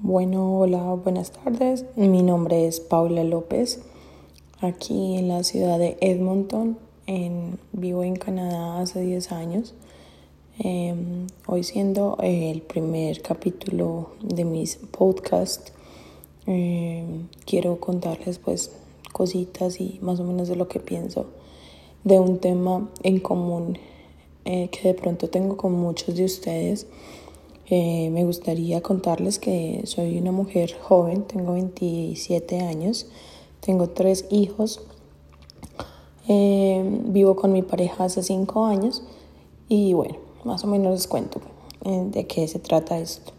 Bueno, hola, buenas tardes. Mi nombre es Paula López, aquí en la ciudad de Edmonton. En, vivo en Canadá hace 10 años. Em, hoy siendo el primer capítulo de mis podcasts, em, quiero contarles pues cositas y más o menos de lo que pienso de un tema en común eh, que de pronto tengo con muchos de ustedes eh, me gustaría contarles que soy una mujer joven, tengo 27 años, tengo tres hijos, eh, vivo con mi pareja hace 5 años y bueno, más o menos les cuento eh, de qué se trata esto.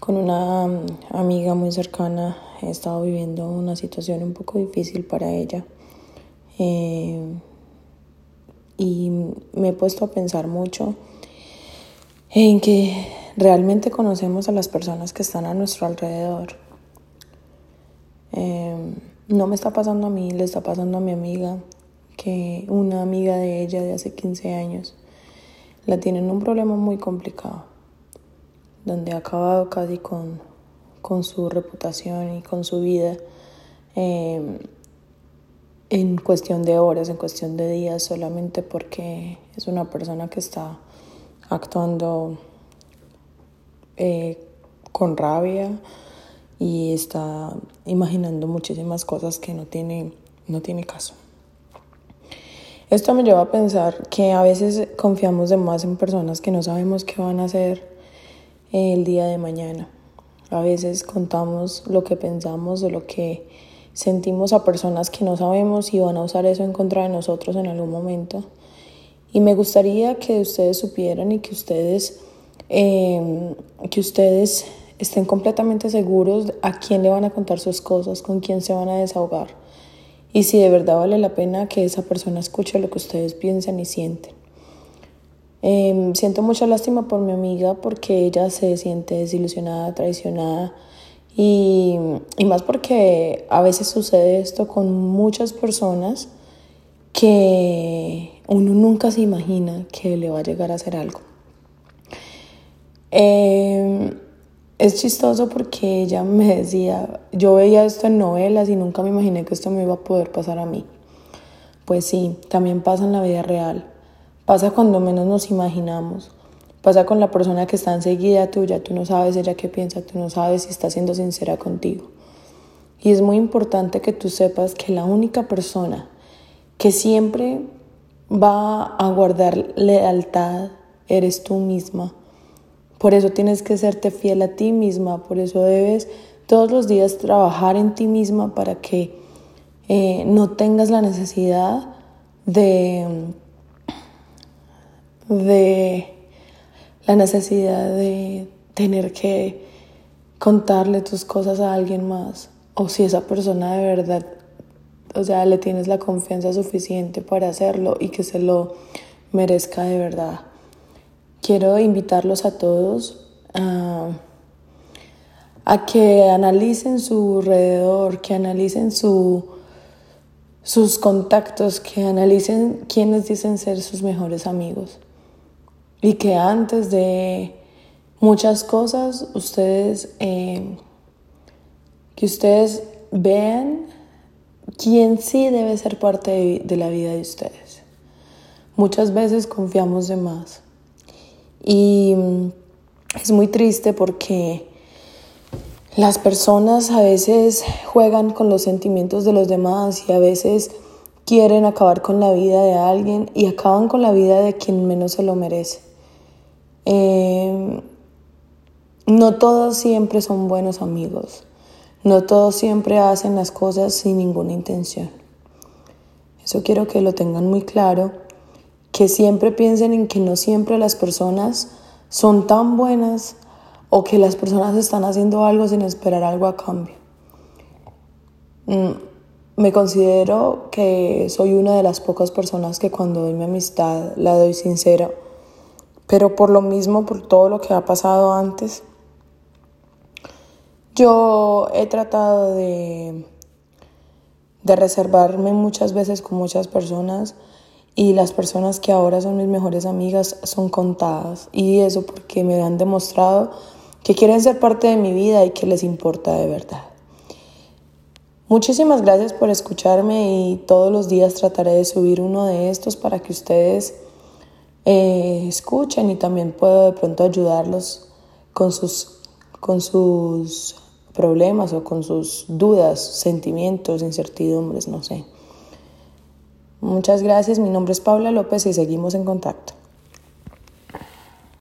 Con una mm, amiga muy cercana he estado viviendo una situación un poco difícil para ella y me he puesto a pensar mucho en que realmente conocemos a las personas que están a nuestro alrededor. Em, no me está pasando a mí, le está pasando a mi amiga, que una amiga de ella de hace 15 años la tiene en un problema muy complicado, donde ha acabado casi con, con su reputación y con su vida em, en cuestión de horas, en cuestión de días, solamente porque es una persona que está actuando eh, con rabia y está imaginando muchísimas cosas que no tiene, no tiene caso. Esto me lleva a pensar que a veces confiamos de más en personas que no sabemos qué van a hacer el día de mañana. A veces contamos lo que pensamos o lo que sentimos a personas que no sabemos si van a usar eso en contra de nosotros en algún momento. Y me gustaría que ustedes supieran y que ustedes Em, que ustedes estén completamente seguros a quién le van a contar sus cosas, con quién se van a desahogar y si de verdad vale la pena que esa persona escuche lo que ustedes piensan y sienten. Em, siento mucha lástima por mi amiga porque ella se siente desilusionada, traicionada y, y más porque a veces sucede esto con muchas personas que uno nunca se imagina que le va a llegar a hacer algo. Eh, es chistoso porque ella me decía, yo veía esto en novelas y nunca me imaginé que esto me iba a poder pasar a mí. Pues sí, también pasa en la vida real. Pasa cuando menos nos imaginamos. Pasa con la persona que está enseguida tuya. Tú no sabes ella qué piensa, tú no sabes si está siendo sincera contigo. Y es muy importante que tú sepas que la única persona que siempre va a guardar lealtad eres tú misma por eso tienes que serte fiel a ti misma, por eso debes todos los días trabajar en ti misma para que eh, no tengas la necesidad de, de la necesidad de tener que contarle tus cosas a alguien más o si esa persona de verdad, o sea, le tienes la confianza suficiente para hacerlo y que se lo merezca de verdad. Quiero invitarlos a todos a, que analicen su alrededor, que analicen su, sus contactos, que analicen quiénes dicen ser sus mejores amigos. Y que antes de muchas cosas, ustedes, eh, que ustedes vean quién sí debe ser parte de, de la vida de ustedes. Muchas veces confiamos de más. Y es muy triste porque las personas a veces juegan con los sentimientos de los demás y a veces quieren acabar con la vida de alguien y acaban con la vida de quien menos se lo merece. Em, no todos siempre son buenos amigos, no todos siempre hacen las cosas sin ninguna intención. Eso quiero que lo tengan muy claro que siempre piensen en que no siempre las personas son tan buenas o que las personas están haciendo algo sin esperar algo a cambio. Mm, me considero que soy una de las pocas personas que cuando doy mi amistad la doy sincera, pero por lo mismo, por todo lo que ha pasado antes, yo he tratado de, de reservarme muchas veces con muchas personas y las personas que ahora son mis mejores amigas son contadas y eso porque me han demostrado que quieren ser parte de mi vida y que les importa de verdad. Muchísimas gracias por escucharme y todos los días trataré de subir uno de estos para que ustedes eh, escuchen y también puedo de pronto ayudarlos con sus, con sus problemas o con sus dudas, sentimientos, incertidumbres, no sé. Muchas gracias, mi nombre es Paula López y seguimos en contacto.